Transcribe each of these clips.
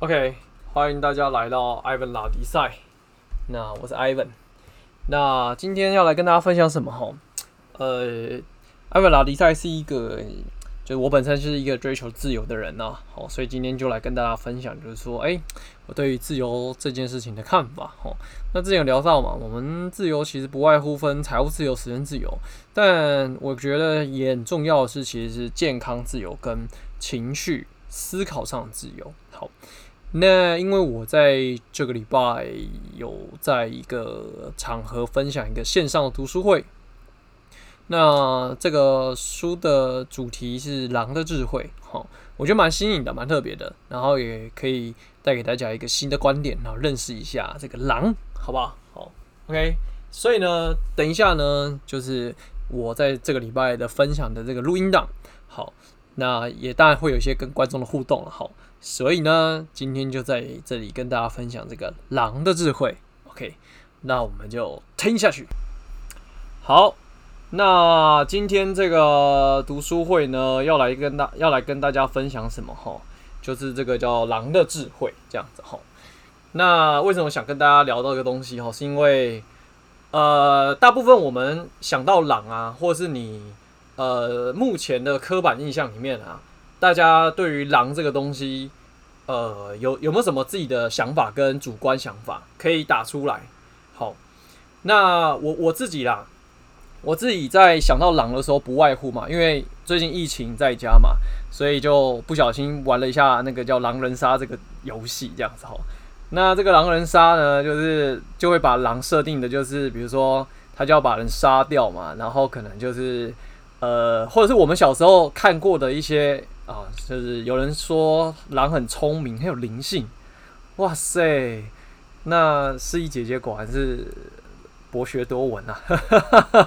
OK，欢迎大家来到 Ivan 拉迪赛。那我是 Ivan。那今天要来跟大家分享什么？哈，呃，Ivan 拉迪赛是一个。就我本身是一个追求自由的人呐，好，所以今天就来跟大家分享，就是说，哎，我对于自由这件事情的看法，哈。那之前有聊到嘛，我们自由其实不外乎分财务自由、时间自由，但我觉得也很重要的是，其实是健康自由跟情绪思考上的自由。好，那因为我在这个礼拜有在一个场合分享一个线上的读书会。那这个书的主题是狼的智慧，好，我觉得蛮新颖的，蛮特别的，然后也可以带给大家一个新的观点，然后认识一下这个狼，好不好？好，OK。所以呢，等一下呢，就是我在这个礼拜的分享的这个录音档，好，那也当然会有一些跟观众的互动了，好，所以呢，今天就在这里跟大家分享这个狼的智慧，OK。那我们就听下去，好。那今天这个读书会呢，要来跟大要来跟大家分享什么哈？就是这个叫狼的智慧这样子哈。那为什么想跟大家聊到这个东西哈？是因为呃，大部分我们想到狼啊，或是你呃目前的刻板印象里面啊，大家对于狼这个东西，呃，有有没有什么自己的想法跟主观想法可以打出来？好，那我我自己啦。我自己在想到狼的时候，不外乎嘛，因为最近疫情在家嘛，所以就不小心玩了一下那个叫狼人杀这个游戏，这样子哈。那这个狼人杀呢，就是就会把狼设定的，就是比如说他就要把人杀掉嘛，然后可能就是呃，或者是我们小时候看过的一些啊，就是有人说狼很聪明，很有灵性，哇塞，那诗怡姐姐果然是。博学多闻啊，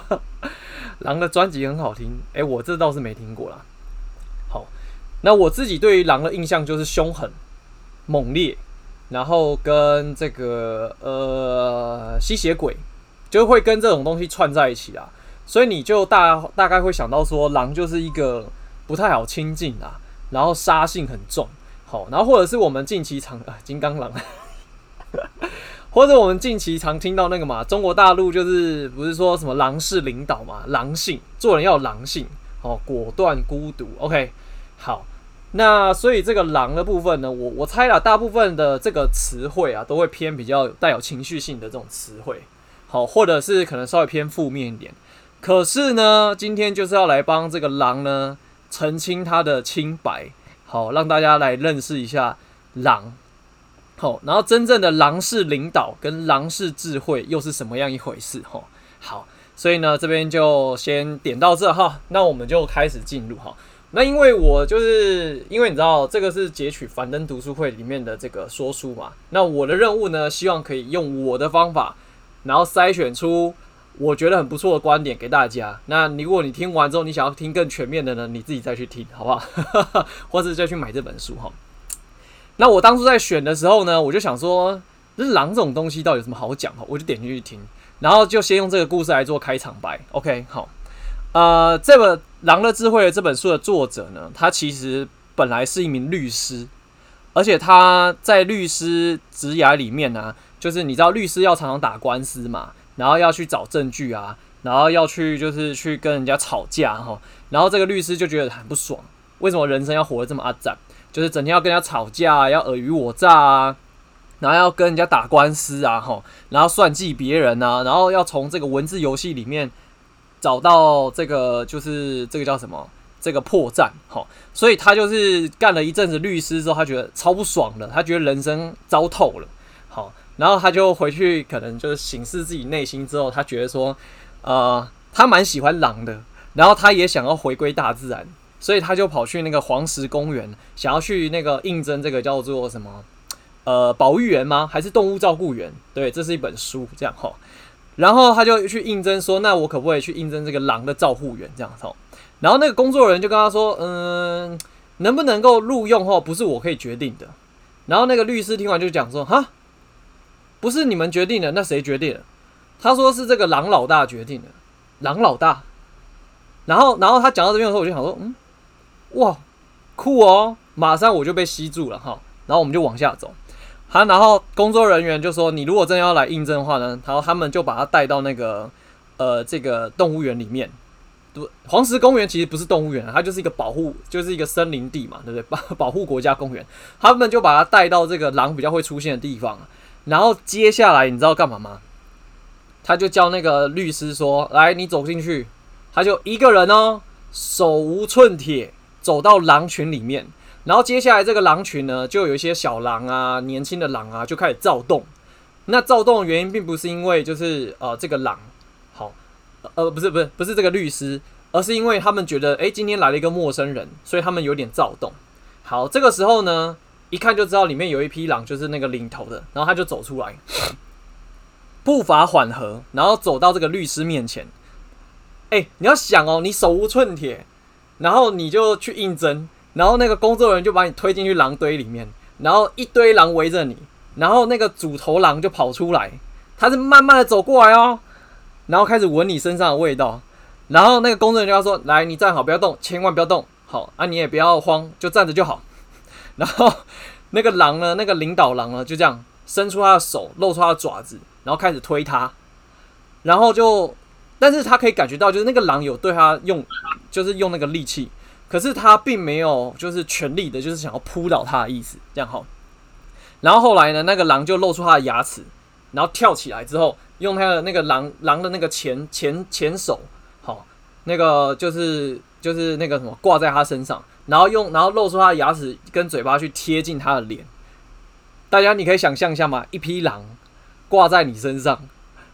狼的专辑很好听，哎、我这倒是没听过啦。好，那我自己对于狼的印象就是凶狠、猛烈，然后跟这个呃吸血鬼，就会跟这种东西串在一起啊。所以你就大大概会想到说，狼就是一个不太好亲近啊，然后杀性很重。好，然后或者是我们近期常啊，金刚狼。或者我们近期常听到那个嘛，中国大陆就是不是说什么狼式领导嘛，狼性，做人要狼性，哦，果断孤独。OK，好，那所以这个狼的部分呢，我我猜啦，大部分的这个词汇啊，都会偏比较带有情绪性的这种词汇，好，或者是可能稍微偏负面一点。可是呢，今天就是要来帮这个狼呢澄清他的清白，好，让大家来认识一下狼。好，然后真正的狼式领导跟狼式智慧又是什么样一回事？哈，好，所以呢，这边就先点到这哈，那我们就开始进入哈。那因为我就是因为你知道这个是截取樊登读书会里面的这个说书嘛，那我的任务呢，希望可以用我的方法，然后筛选出我觉得很不错的观点给大家。那如果你听完之后，你想要听更全面的呢，你自己再去听，好不好？或者再去买这本书哈。那我当初在选的时候呢，我就想说，这狼这种东西到底有什么好讲？我就点进去听，然后就先用这个故事来做开场白。OK，好，呃，这本《狼的智慧》这本书的作者呢，他其实本来是一名律师，而且他在律师职涯里面呢、就是你知道律师要常常打官司嘛，然后要去找证据啊，然后要去就是去跟人家吵架哈，然后这个律师就觉得很不爽，为什么人生要活得这么阿杂？就是整天要跟人家吵架，要尔虞我诈啊，然后要跟人家打官司啊，吼，然后算计别人啊，然后要从这个文字游戏里面找到这个，就是这个叫什么？这个破绽，哈，所以他就是干了一阵子律师之后，他觉得超不爽的，他觉得人生糟透了，然后他就回去，可能就是省视自己内心之后，他觉得说，呃，他蛮喜欢狼的，然后他也想要回归大自然。所以他就跑去那个黄石公园，想要去那个应征这个叫做什么呃保育员吗？还是动物照顾员？对，这是一本书这样哈。然后他就去应征说，那我可不可以去应征这个狼的照护员这样子？然后那个工作人员就跟他说，嗯，能不能够录用哈，不是我可以决定的。然后那个律师听完就讲说，哈，不是你们决定的，那谁决定的？他说是这个狼老大决定的，狼老大。然后，然后他讲到这边的时候，我就想说，嗯。哇，酷哦！马上我就被吸住了哈。然后我们就往下走。好，然后工作人员就说：“你如果真的要来应征的话呢，然后他们就把他带到那个呃这个动物园里面。对，黄石公园其实不是动物园，它就是一个保护，就是一个森林地嘛，对不对？保 保护国家公园。他们就把他带到这个狼比较会出现的地方。然后接下来你知道干嘛吗？他就叫那个律师说：来，你走进去。他就一个人哦，手无寸铁走到狼群里面。”然后接下来这个狼群呢，就有一些小狼啊、年轻的狼啊，就开始躁动。那躁动的原因并不是因为就是呃这个狼好，呃不是不是不是这个律师，而是因为他们觉得哎今天来了一个陌生人，所以他们有点躁动。好，这个时候呢，一看就知道里面有一匹狼，就是那个领头的，然后他就走出来，步伐缓和，然后走到这个律师面前。诶，你要想哦，你手无寸铁，然后你就去应征。然后那个工作人员就把你推进去狼堆里面，然后一堆狼围着你，然后那个主头狼就跑出来，他是慢慢的走过来哦，然后开始闻你身上的味道，然后那个工作人员就要说：“来，你站好，不要动，千万不要动，好啊，你也不要慌，就站着就好。”然后那个狼呢，那个领导狼呢，就这样伸出他的手，露出他的爪子，然后开始推他，然后就，但是他可以感觉到，就是那个狼有对他用，就是用那个力气。可是他并没有就是全力的，就是想要扑倒他的意思，这样好。然后后来呢，那个狼就露出他的牙齿，然后跳起来之后，用他的那个狼狼的那个前前前手，那个就是就是那个什么挂在他身上，然后用然后露出他的牙齿跟嘴巴去贴近他的脸。大家你可以想象一下嘛，一匹狼挂在你身上，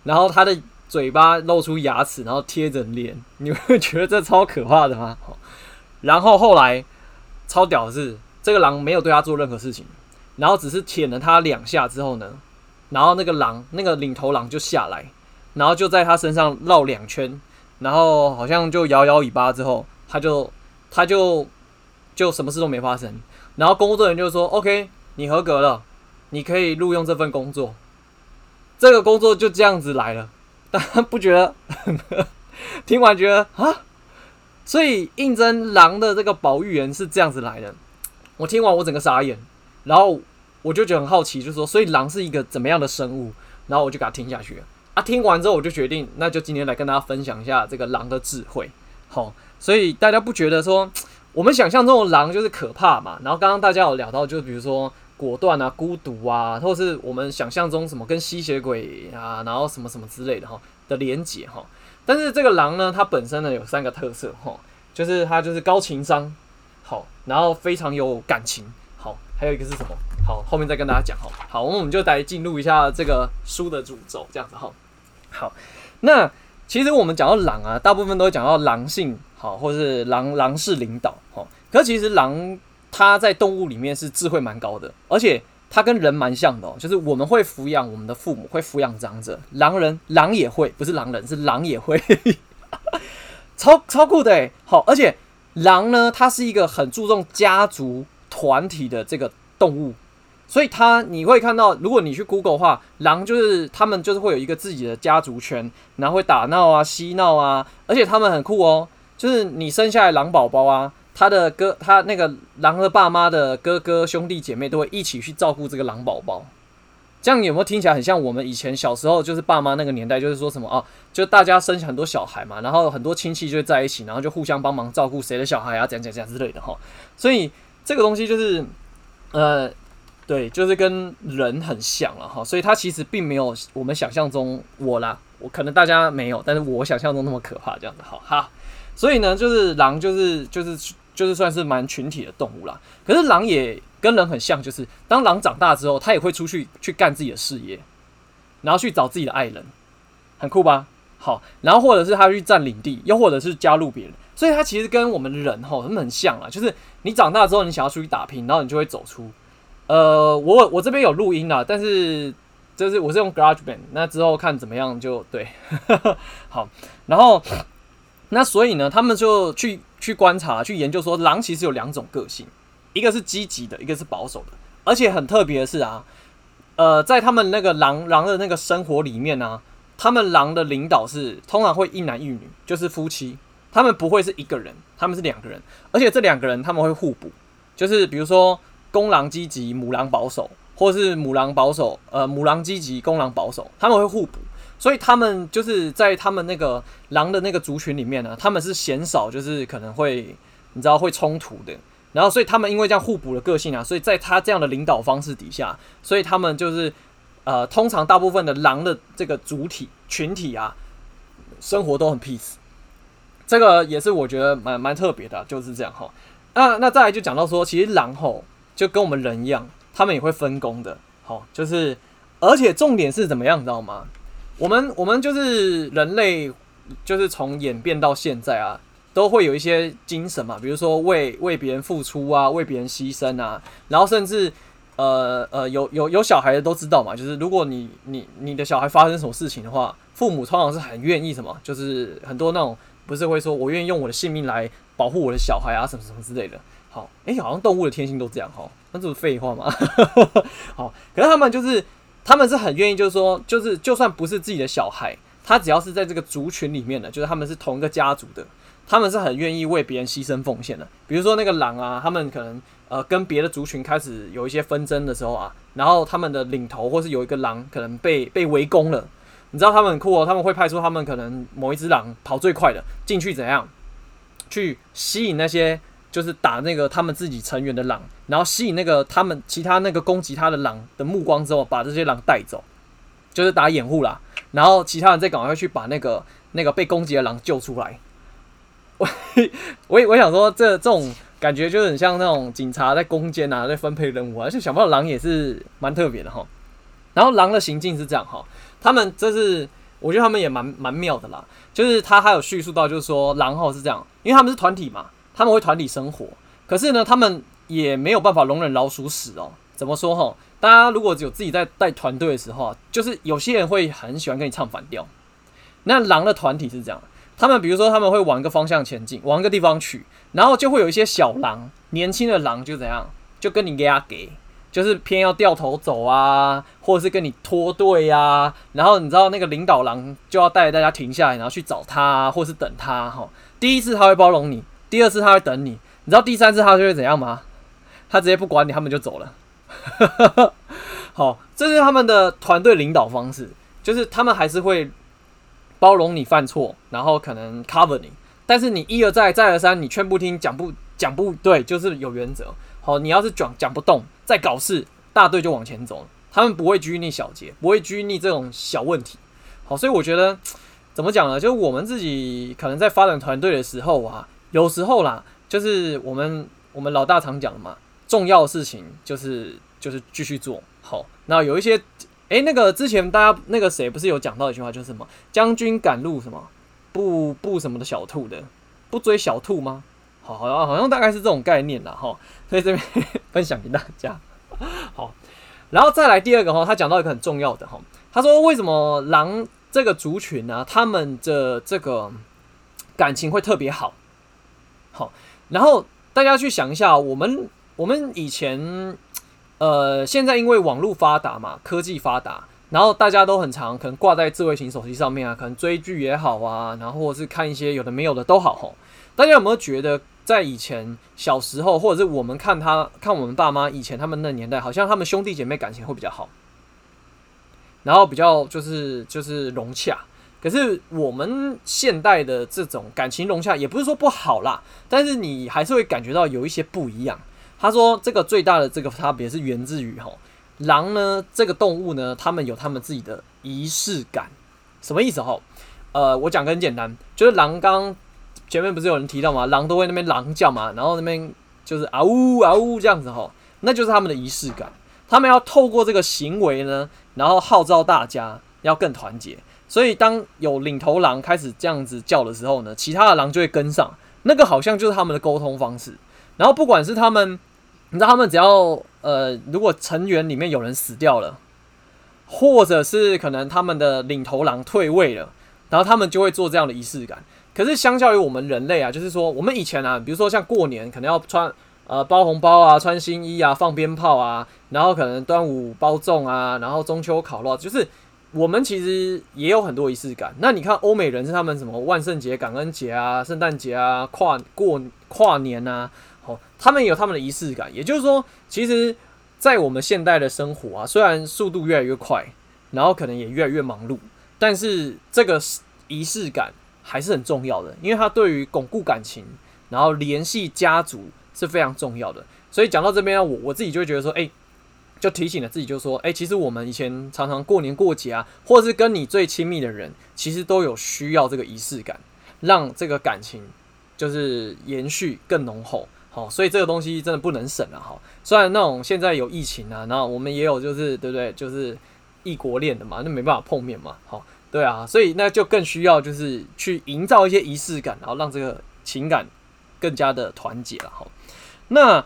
然后他的嘴巴露出牙齿，然后贴着脸，你会觉得这超可怕的吗？然后后来超屌的是，这个狼没有对他做任何事情，然后只是舔了他两下之后呢，然后那个狼那个领头狼就下来，然后就在他身上绕两圈，然后好像就摇摇尾巴之后，他就他就就什么事都没发生。然后工作人员就说：“OK，你合格了，你可以录用这份工作。”这个工作就这样子来了，大家不觉得？听完觉得啊？所以应征狼的这个保育员是这样子来的，我听完我整个傻眼，然后我就觉得很好奇，就说，所以狼是一个怎么样的生物？然后我就给他听下去。啊，听完之后我就决定，那就今天来跟大家分享一下这个狼的智慧。好，所以大家不觉得说我们想象中的狼就是可怕嘛？然后刚刚大家有聊到，就比如说果断啊、孤独啊，或是我们想象中什么跟吸血鬼啊，然后什么什么之类的哈的连结哈。但是这个狼呢，它本身呢有三个特色哈，就是它就是高情商，好，然后非常有感情，还有一个是什么？好，后面再跟大家讲哈。好，我们就来进入一下这个书的主轴，这样子哈。好，那其实我们讲到狼啊，大部分都会讲到狼性，好，或是狼狼式领导，好。可其实狼它在动物里面是智慧蛮高的，而且。它跟人蛮像的，就是我们会抚养我们的父母，会抚养长者。狼人狼也会，不是狼人，是狼也会，超超酷的诶。好，而且狼呢，它是一个很注重家族团体的这个动物，所以它你会看到，如果你去 Google 的话，狼就是他们就是会有一个自己的家族圈，然后会打闹啊、嬉闹啊，而且他们很酷哦，就是你生下来狼宝宝啊。他的哥，他那个狼的爸妈的哥哥兄弟姐妹都会一起去照顾这个狼宝宝，这样有没有听起来很像我们以前小时候，就是爸妈那个年代，就是说什么啊，就大家生很多小孩嘛，然后很多亲戚就在一起，然后就互相帮忙照顾谁的小孩啊，这样这样这样之类的哈。所以这个东西就是，呃，对，就是跟人很像了哈。所以它其实并没有我们想象中我啦，我可能大家没有，但是我想象中那么可怕这样子哈哈。所以呢，就是狼就是就是。就是算是蛮群体的动物啦，可是狼也跟人很像，就是当狼长大之后，它也会出去去干自己的事业，然后去找自己的爱人，很酷吧？好，然后或者是他去占领地，又或者是加入别人，所以他其实跟我们人吼很很像啊。就是你长大之后，你想要出去打拼，然后你就会走出。呃，我我这边有录音啦，但是就是我是用 GarageBand，那之后看怎么样就对。好，然后那所以呢，他们就去。去观察、去研究，说狼其实有两种个性，一个是积极的，一个是保守的。而且很特别的是啊，呃，在他们那个狼狼的那个生活里面呢、啊，他们狼的领导是通常会一男一女，就是夫妻，他们不会是一个人，他们是两个人，而且这两个人他们会互补，就是比如说公狼积极，母狼保守，或是母狼保守，呃，母狼积极，公狼保守，他们会互补，所以他们就是在他们那个狼的那个族群里面呢，他们是鲜少就是可能会你知道会冲突的。然后，所以他们因为这样互补的个性啊，所以在他这样的领导方式底下，所以他们就是呃，通常大部分的狼的这个主体群体啊，生活都很 peace。这个也是我觉得蛮蛮特别的，就是这样哈。那那再来就讲到说，其实狼吼就跟我们人一样，他们也会分工的，好，就是而且重点是怎么样，你知道吗？我们我们就是人类，就是从演变到现在啊。都会有一些精神嘛，比如说为为别人付出啊，为别人牺牲啊，然后甚至呃呃有有有小孩的都知道嘛，就是如果你你你的小孩发生什么事情的话，父母通常是很愿意什么，就是很多那种不是会说我愿意用我的性命来保护我的小孩啊，什么什么之类的。好，诶、欸，好像动物的天性都这样哈，那这是废话嘛。好，可是他们就是他们是很愿意，就是说就是就算不是自己的小孩，他只要是在这个族群里面的，就是他们是同一个家族的。他们是很愿意为别人牺牲奉献的，比如说那个狼啊，他们可能呃跟别的族群开始有一些纷争的时候啊，然后他们的领头或是有一个狼可能被被围攻了，你知道他们很酷哦，他们会派出他们可能某一只狼跑最快的进去怎样，去吸引那些就是打那个他们自己成员的狼，然后吸引那个他们其他那个攻击他的狼的目光之后，把这些狼带走，就是打掩护啦，然后其他人再赶快去把那个那个被攻击的狼救出来。我我我想说，这这种感觉就很像那种警察在攻坚啊，在分配任务啊。而且想不到狼也是蛮特别的哈。然后狼的行径是这样哈，他们这是我觉得他们也蛮蛮妙的啦。就是他还有叙述到，就是说狼哈是这样，因为他们是团体嘛，他们会团体生活。可是呢，他们也没有办法容忍老鼠屎哦。怎么说哈？大家如果只有自己在带团队的时候，就是有些人会很喜欢跟你唱反调。那狼的团体是这样。他们比如说，他们会往一个方向前进，往一个地方去，然后就会有一些小狼，年轻的狼就怎样，就跟你给他给，就是偏要掉头走啊，或者是跟你脱队啊。然后你知道那个领导狼就要带着大家停下来，然后去找他啊，或是等他哈。第一次他会包容你，第二次他会等你，你知道第三次他就会怎样吗？他直接不管你，他们就走了。好，这是他们的团队领导方式，就是他们还是会。包容你犯错，然后可能 cover 你，但是你一而再再而三，你劝不听，讲不讲不对，就是有原则。好，你要是讲讲不动，再搞事，大队就往前走了。他们不会拘泥小节，不会拘泥这种小问题。好，所以我觉得怎么讲呢？就是我们自己可能在发展团队的时候啊，有时候啦，就是我们我们老大常讲的嘛，重要的事情就是就是继续做好。那有一些。哎、那个之前大家那个谁不是有讲到一句话，就是什么将军赶路什么不不什么的小兔的，不追小兔吗？好，好像好像大概是这种概念啦。哈。所以这边 分享给大家。好，然后再来第二个哈，他讲到一个很重要的哈，他说为什么狼这个族群呢、他们的这个感情会特别好。好，然后大家去想一下，我们我们以前。呃，现在因为网络发达嘛，科技发达，然后大家都很常可能挂在智慧型手机上面啊，可能追剧也好啊，然后或者是看一些有的没有的都好吼。大家有没有觉得，在以前小时候，或者是我们看他看我们爸妈以前他们那年代，好像他们兄弟姐妹感情会比较好，然后比较就是就是融洽。可是我们现代的这种感情融洽，也不是说不好啦，但是你还是会感觉到有一些不一样。他说：“这个最大的这个差别是源自于吼狼呢，这个动物呢，他们有他们自己的仪式感。什么意思吼？呃，我讲个很简单，就是狼刚前面不是有人提到吗？狼都会那边狼叫嘛，然后那边就是嗷呜嗷呜这样子吼，那就是他们的仪式感。他们要透过这个行为呢，然后号召大家要更团结。所以当有领头狼开始这样子叫的时候呢，其他的狼就会跟上。那个好像就是他们的沟通方式。然后不管是他们。”你知道他们只要呃，如果成员里面有人死掉了，或者是可能他们的领头狼退位了，然后他们就会做这样的仪式感。可是相较于我们人类啊，就是说我们以前啊，比如说像过年可能要穿呃包红包啊、穿新衣啊、放鞭炮啊，然后可能端午包粽啊，然后中秋烤肉，就是我们其实也有很多仪式感。那你看欧美人是他们什么万圣节、感恩节啊、圣诞节啊、跨过跨年啊。他们有他们的仪式感。也就是说，其实，在我们现代的生活啊，虽然速度越来越快，然后可能也越来越忙碌，但是这个仪式感还是很重要的，因为它对于巩固感情，然后联系家族是非常重要的。所以讲到这边啊，我我自己就会觉得说，哎。就提醒了自己，就说：“哎、其实我们以前常常过年过节啊，或者是跟你最亲密的人，其实都有需要这个仪式感，让这个感情就是延续更浓厚。好，所以这个东西真的不能省啊！哈，虽然那种现在有疫情啊，然后我们也有就是对不对？就是异国恋的嘛，那没办法碰面嘛。好，对啊，所以那就更需要就是去营造一些仪式感，然后让这个情感更加的团结了。哈，那。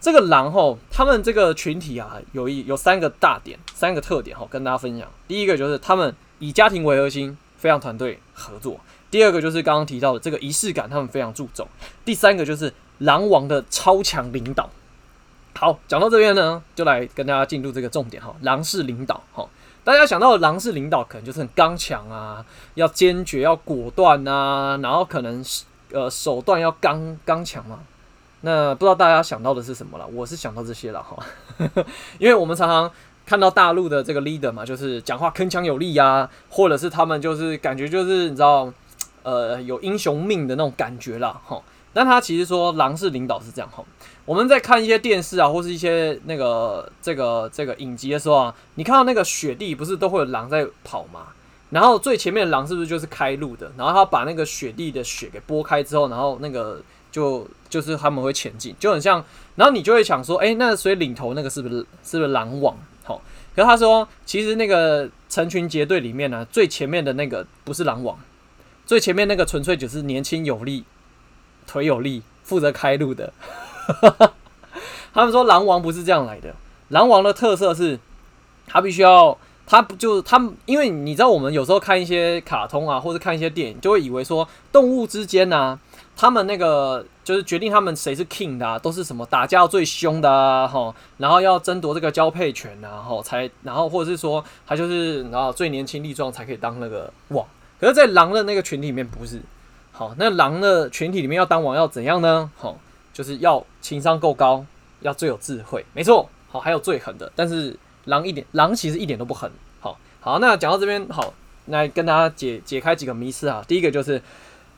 这个狼吼，他们这个群体啊，有一有三个大点，三个特点哈，跟大家分享。第一个就是他们以家庭为核心，非常团队合作。第二个就是刚刚提到的这个仪式感，他们非常注重。第三个就是狼王的超强领导。好，讲到这边呢，就来跟大家进入这个重点哈，狼式领导哈。大家想到的狼式领导，可能就是很刚强啊，要坚决，要果断啊，然后可能呃手段要刚刚强嘛。那不知道大家想到的是什么了？我是想到这些了哈，因为我们常常看到大陆的这个 leader 嘛，就是讲话铿锵有力啊，或者是他们就是感觉就是你知道，呃，有英雄命的那种感觉啦哈。但他其实说狼是领导是这样哈。我们在看一些电视啊，或是一些那个这个这个影集的时候啊，你看到那个雪地不是都会有狼在跑吗？然后最前面的狼是不是就是开路的？然后他把那个雪地的雪给拨开之后，然后那个。就就是他们会前进，就很像，然后你就会想说，哎、那所以领头那个是不是是不是狼王？好，可是他说，其实那个成群结队里面呢、最前面的那个不是狼王，最前面那个纯粹就是年轻有力、腿有力，负责开路的。他们说狼王不是这样来的，狼王的特色是，他必须要，他不就他们，因为你知道，我们有时候看一些卡通啊，或者看一些电影，就会以为说动物之间呢、啊。他们那个就是决定他们谁是 king 的、啊，都是什么打架最凶的啊，吼，然后要争夺这个交配权啊，吼，才然后或者是说他就是然后最年轻力壮才可以当那个王。可是，在狼的那个群体里面不是，好，那狼的群体里面要当王要怎样呢？好，就是要情商够高，要最有智慧，没错，好，还有最狠的。但是狼一点，狼其实一点都不狠。好，好，那讲到这边，好，来跟大家解解开几个迷思啊。第一个就是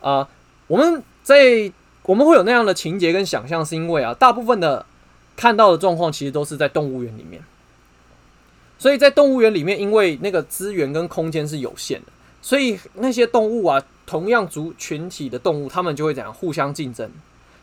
啊、我们。在我们会有那样的情节跟想象，是因为啊，大部分的看到的状况其实都是在动物园里面。所以在动物园里面，因为那个资源跟空间是有限的，所以那些动物啊，同样族群体的动物，他们就会怎样互相竞争，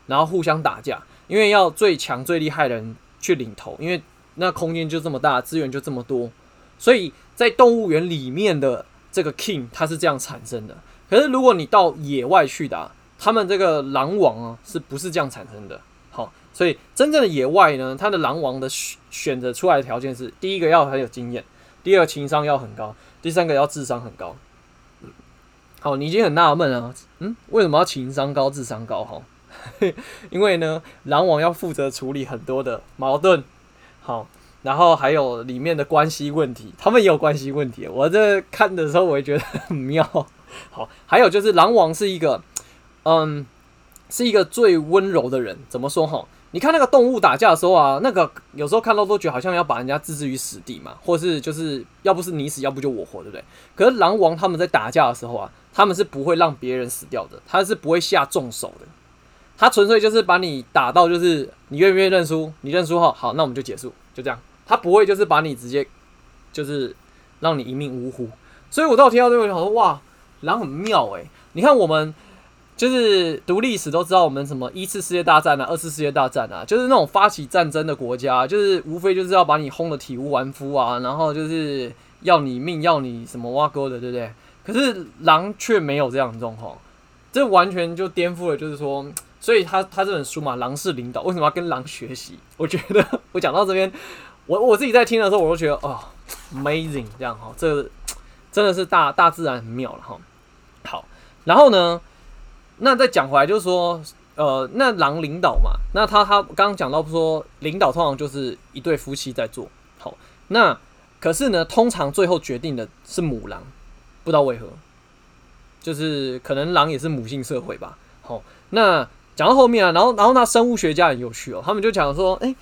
然后互相打架，因为要最强最厉害的人去领头，因为那空间就这么大，资源就这么多，所以在动物园里面的这个 king 它是这样产生的。可是如果你到野外去打，他们这个狼王啊，是不是这样产生的？好，所以真正的野外呢，它的狼王的选选择出来的条件是：第一个要很有经验，第二个情商要很高，第三个要智商很高。好，你已经很纳闷了，嗯，为什么要情商高、智商高？哈，因为呢，狼王要负责处理很多的矛盾，好，然后还有里面的关系问题，他们也有关系问题。我这看的时候，我也觉得很妙。好，还有就是狼王是一个。嗯，是一个最温柔的人。怎么说哈？你看那个动物打架的时候啊，那个有时候看到都觉得好像要把人家置之于死地嘛，或是就是要不是你死，要不就我活，对不对？可是狼王他们在打架的时候啊，他们是不会让别人死掉的，他是不会下重手的。他纯粹就是把你打到，就是你愿不愿意认输？你认输后，好，那我们就结束，就这样。他不会就是把你直接就是让你一命呜呼。所以我到听到这个，我说哇，狼很妙诶、你看我们。就是读历史都知道，我们什么一次世界大战啊，二次世界大战啊，就是那种发起战争的国家，就是无非就是要把你轰得体无完肤啊，然后就是要你命，要你什么挖沟的，对不对？可是狼却没有这样的状况，这完全就颠覆了，就是说，所以他他这本书嘛，狼是领导为什么要跟狼学习？我觉得 我讲到这边，我我自己在听的时候，我都觉得哦，amazing，这样哈，这真的是大大自然很妙了哈。好，然后呢？那再讲回来，就是说，呃，那狼领导嘛，那他他刚刚讲到说，领导通常就是一对夫妻在做，好，那可是呢，通常最后决定的是母狼，不知道为何，就是可能狼也是母性社会吧，好，那讲到后面啊，然后然后那生物学家很有趣哦，他们就讲说，哎、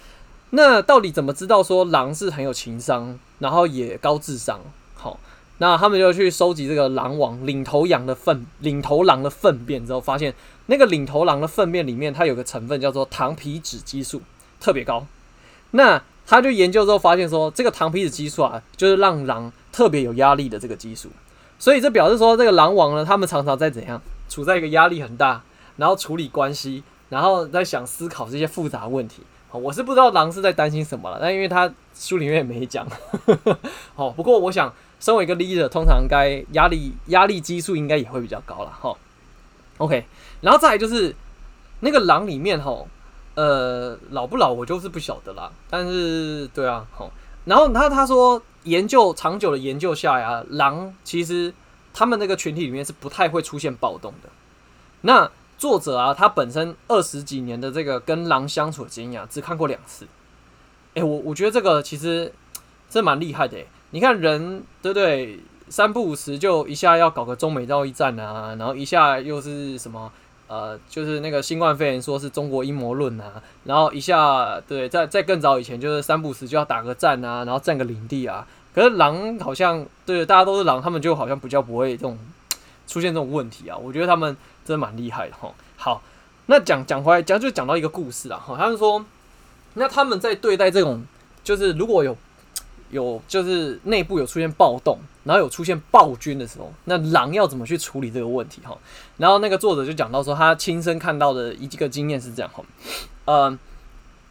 那到底怎么知道说狼是很有情商，然后也高智商？好，那他们就去收集这个狼王领头羊的粪，领头狼的粪便之后，发现那个领头狼的粪便里面它有个成分叫做糖皮质激素，特别高。那他就研究之后发现说，这个糖皮质激素啊，就是让狼特别有压力的这个激素。所以这表示说，这个狼王呢，他们常常在怎样处在一个压力很大。然后处理关系，然后在想思考这些复杂问题。好，我是不知道狼是在担心什么了，但因为他书里面也没讲。好，不过我想，身为一个 leader，通常该压力压力激素应该也会比较高了。哈，OK，然后再来就是那个狼里面，哈，呃，老不老我就是不晓得啦。但是，对啊，好，然后他他说，研究长久的研究下呀，狼其实他们那个群体里面是不太会出现暴动的。那作者啊，他本身二十几年的这个跟狼相处的经验，只看过两次。哎、我我觉得这个其实这蛮厉害的。你看人对不对？三不五时就一下要搞个中美贸易战啊，然后一下又是什么呃，就是那个新冠肺炎说是中国阴谋论啊，然后一下对，在在更早以前就是三不死就要打个战啊，然后占个领地啊。可是狼好像对，大家都是狼，他们就好像比较不会这种出现这种问题啊。我觉得他们。真的蛮厉害的哈。好，那讲讲回来，讲就讲到一个故事啊哈。他们说，那他们在对待这种，就是如果有有就是内部有出现暴动，然后有出现暴君的时候，那狼要怎么去处理这个问题哈？然后那个作者就讲到说，他亲身看到的一个经验是这样哈。呃，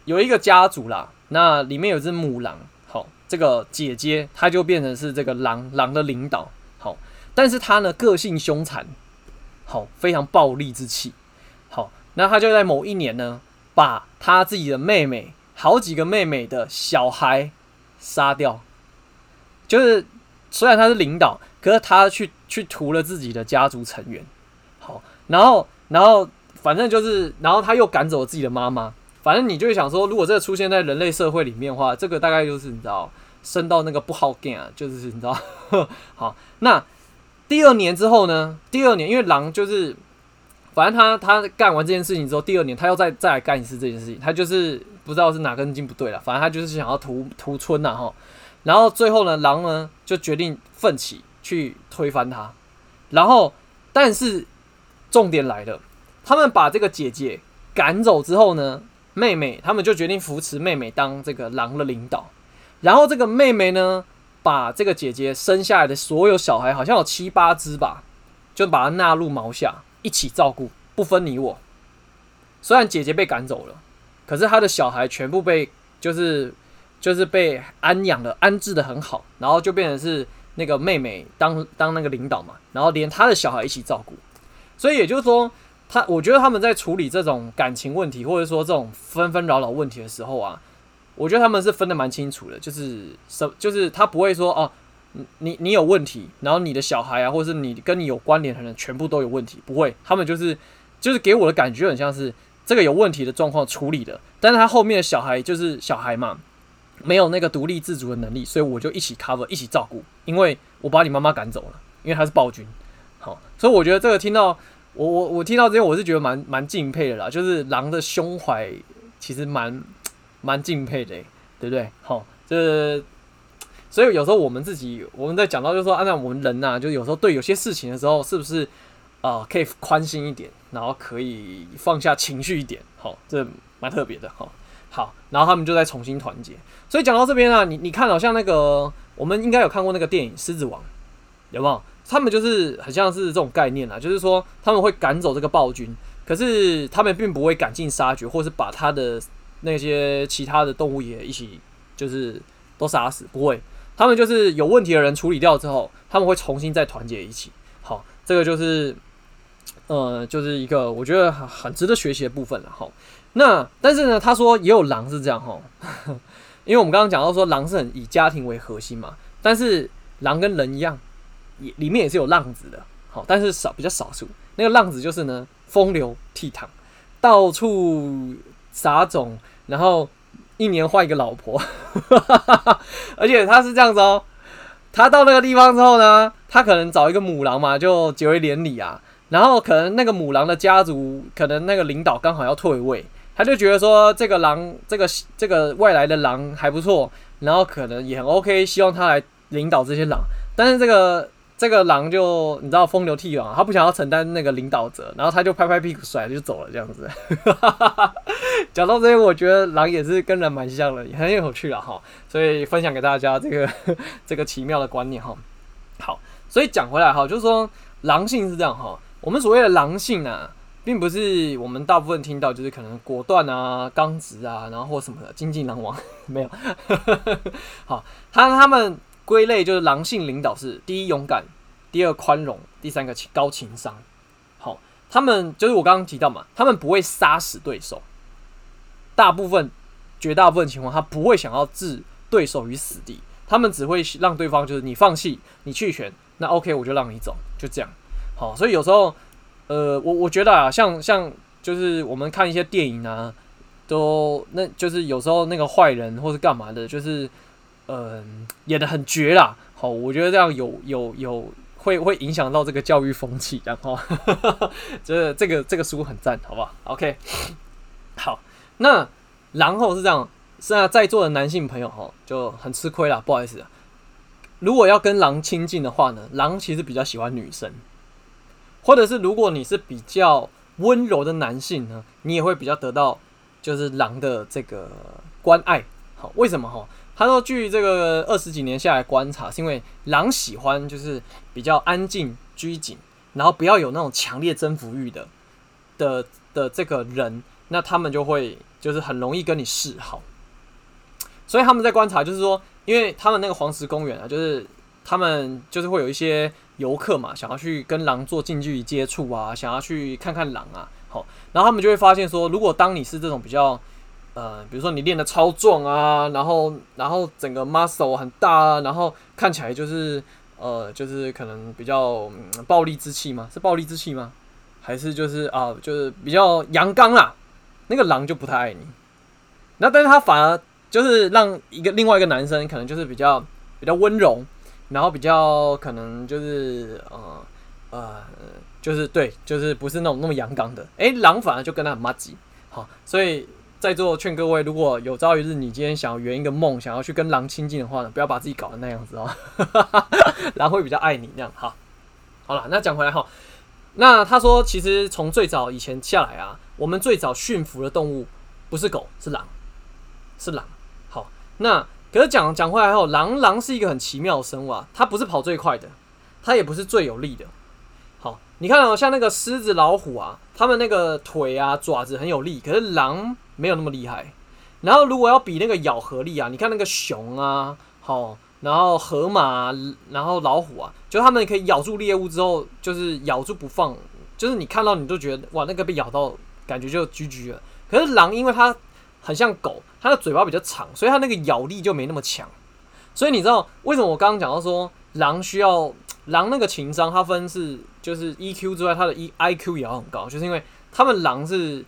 有一个家族啦，那里面有只母狼，好，这个姐姐她就变成是这个狼狼的领导，好，但是她呢个性凶残。好，非常暴戾之气。好，那他就在某一年呢，把他自己的妹妹、好几个妹妹的小孩杀掉。就是虽然他是领导，可是他去去屠了自己的家族成员。好，然后然后反正就是，然后他又赶走了自己的妈妈。反正你就会想说，如果这个出现在人类社会里面的话，这个大概就是你知道，升到那个不好干啊，就是你知道。好，那。第二年之后呢？第二年，因为狼就是，反正他他干完这件事情之后，第二年他要再再来干一次这件事情，他就是不知道是哪根筋不对了，反正他就是想要屠屠村呐哈。然后最后呢，狼呢就决定奋起去推翻他。然后，但是重点来了，他们把这个姐姐赶走之后呢，妹妹他们就决定扶持妹妹当这个狼的领导。然后这个妹妹呢，把这个姐姐生下来的所有小孩，好像有七八只吧，就把她纳入毛下，一起照顾，不分你我。虽然姐姐被赶走了，可是他的小孩全部被就是就是被安养的安置的很好，然后就变成是那个妹妹当当那个领导嘛，然后连他的小孩一起照顾。所以也就是说，他我觉得他们在处理这种感情问题，或者说这种纷纷扰扰问题的时候啊。我觉得他们是分得蛮清楚的，就是什，就是他不会说哦，你你有问题，然后你的小孩啊，或者是你跟你有关联的人全部都有问题，不会，他们就是就是给我的感觉很像是这个有问题的状况处理的，但是他后面的小孩就是小孩嘛，没有那个独立自主的能力，所以我就一起 cover 一起照顾，因为我把你妈妈赶走了，因为他是暴君，好，所以我觉得这个听到我我我听到这边我是觉得蛮蛮敬佩的啦，就是狼的胸怀其实蛮。蛮敬佩的，对不对？好，这所以有时候我们自己我们在讲到，就是说，按照我们人呐、啊，就有时候对有些事情的时候，是不是、呃，可以宽心一点，然后可以放下情绪一点？好，这蛮特别的。好，好，然后他们就再重新团结。所以讲到这边啊，你你看，好像那个我们应该有看过那个电影《狮子王》，有没有？他们就是很像是这种概念啊，就是说他们会赶走这个暴君，可是他们并不会赶尽杀绝，或是把他的。那些其他的动物也一起，就是都杀死，不会。他们就是有问题的人处理掉之后，他们会重新再团结一起。好，这个就是，呃，就是一个我觉得很值得学习的部分了。哈，那但是呢，他说也有狼是这样哈，因为我们刚刚讲到说狼是很以家庭为核心嘛，但是狼跟人一样，也里面也是有浪子的。好，但是少比较少数。那个浪子就是呢，风流倜傥，到处撒种。然后一年换一个老婆，而且他是这样子哦。他到那个地方之后呢，他可能找一个母狼嘛，就结为连理啊。然后可能那个母狼的家族，可能那个领导刚好要退位，他就觉得说这个狼，这个这个外来的狼还不错，然后可能也很 OK，希望他来领导这些狼。但是这个这个狼就你知道风流倜傥，他不想要承担那个领导者，然后他就拍拍屁股甩就走了这样子。讲到这边，我觉得狼也是跟人蛮像的，也很有趣了哈，所以分享给大家这个 这个奇妙的观念哈。好，所以讲回来哈，就是说狼性是这样哈。我们所谓的狼性啊，并不是我们大部分听到就是可能果断啊、刚直啊，然后或什么的精尽狼王，没有。好，他他们归类就是狼性领导是第一勇敢，第二宽容，第三个高情商。好，他们就是我刚刚提到嘛，他们不会杀死对手，大部分绝大部分情况他不会想要置对手于死地，他们只会让对方就是你放弃，你弃权，那 OK 我就让你走，就这样。好，所以有时候，呃，我我觉得啊，像像就是我们看一些电影啊，都那就是有时候那个坏人或是干嘛的，就是嗯、演的很绝啦。好，我觉得这样有有有会会影响到这个教育风气，然 后这这个这个书很赞，好不好？OK，好，那然后是这样，现在在座的男性朋友哈就很吃亏啦，不好意思。如果要跟狼亲近的话呢，狼其实比较喜欢女生。或者是如果你是比较温柔的男性呢，你也会比较得到就是狼的这个关爱。好，为什么哈？他说，据这个二十几年下来观察，是因为狼喜欢就是比较安静拘谨，然后不要有那种强烈征服欲的的的这个人，那他们就会就是很容易跟你示好。所以他们在观察，就是说，因为他们那个黄石公园啊，就是他们就是会有一些。游客嘛，想要去跟狼做近距离接触啊，想要去看看狼啊，好，然后他们就会发现说，如果当你是这种比较，呃，比如说你练的超壮啊，然后然后整个 muscle 很大啊，然后看起来就是呃，就是可能比较、暴力之气吗？是暴力之气吗？还是就是啊、就是比较阳刚啦？那个狼就不太爱你。那但是他反而就是让一个另外一个男生可能就是比较比较温柔。然后比较可能就是呃呃，就是对，就是不是那种那么阳刚的。诶，狼反而就跟他很麻吉。好，所以在座劝各位，如果有朝一日你今天想要圆一个梦，想要去跟狼亲近的话呢，不要把自己搞得那样子哦，狼会比较爱你那样。好，好了，那讲回来哈，那他说其实从最早以前下来啊，我们最早驯服的动物不是狗，是狼，是狼。好，那。可是讲讲回来后，狼狼是一个很奇妙的生物啊，它不是跑最快的，它也不是最有力的。好，你看哦，像那个狮子、老虎啊，它们那个腿啊、爪子很有力，可是狼没有那么厉害。然后如果要比那个咬合力啊，你看那个熊啊，好，然后河马，然后老虎啊，就它们可以咬住猎物之后，就是咬住不放，就是你看到你都觉得哇，那个被咬到感觉就 GG 了。可是狼，因为它很像狗。它的嘴巴比较长，所以它那个咬力就没那么强。所以你知道为什么我刚刚讲到说狼需要狼那个情商，它分是就是 EQ 之外，它的 E IQ 也要很高，就是因为他们狼是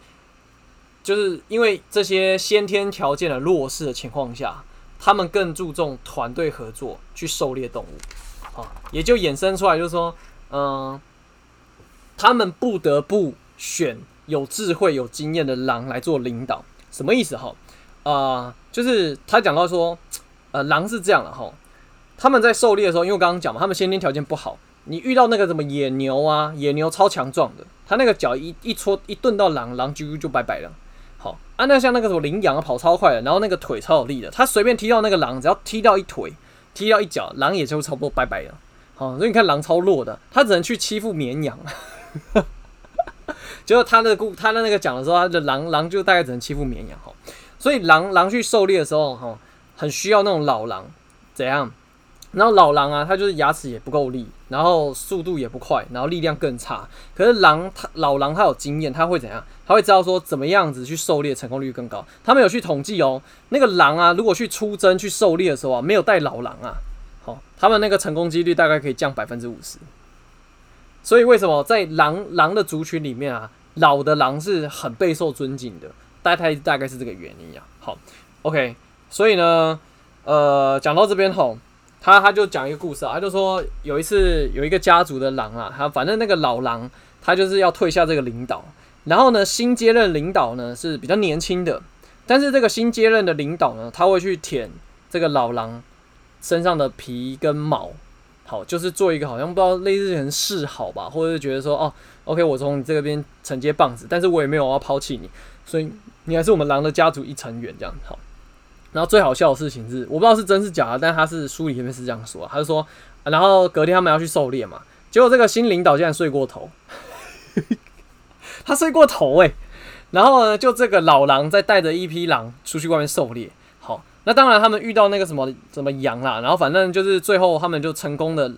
就是因为这些先天条件的弱势的情况下，他们更注重团队合作去狩猎动物，啊，也就衍生出来就是说，嗯，他们不得不选有智慧、有经验的狼来做领导，什么意思哈？啊、就是他讲到说，呃，狼是这样的哈，他们在狩猎的时候，因为刚刚讲嘛，他们先天条件不好，你遇到那个什么野牛啊，野牛超强壮的，他那个脚一一戳一顿到狼，狼就就拜拜了。好，啊，那像那个什么羚羊，跑超快的，然后那个腿超有力的，他随便踢到那个狼，只要踢到一腿，踢到一脚，狼也就差不多拜拜了。好，所以你看狼超弱的，他只能去欺负绵羊。结果他的故他的那个讲的时候，他的狼狼就大概只能欺负绵羊哈。所以狼狼去狩猎的时候，哈，很需要那种老狼，怎样？然后老狼啊，它就是牙齿也不够利，然后速度也不快，然后力量更差。可是狼，它老狼它有经验，它会怎样？它会知道说怎么样子去狩猎成功率更高。他们有去统计哦，那个狼啊，如果去出征去狩猎的时候啊，没有带老狼啊，好，他们那个成功几率大概可以降百分之五十。所以为什么在狼狼的族群里面啊，老的狼是很备受尊敬的？大概大概是这个原因啊。好，OK，所以呢，呃，讲到这边吼，他他就讲一个故事啊，他就说有一次有一个家族的狼啊，他反正那个老狼他就是要退下这个领导，然后呢，新接任领导呢是比较年轻的，但是这个新接任的领导呢，他会去舔这个老狼身上的皮跟毛，好，就是做一个好像不知道类似人示好吧，或者是觉得说哦，OK，我从你这边承接棒子，但是我也没有要抛弃你，所以你还是我们狼的家族一成员这样好。然后最好笑的事情是，我不知道是真是假的，但他是书里面是这样说，他就说，然后隔天他们要去狩猎嘛，结果这个新领导竟然睡过头，他睡过头哎、然后呢，就这个老狼在带着一批狼出去外面狩猎，那当然他们遇到那个什么什么羊啦，然后反正就是最后他们就成功的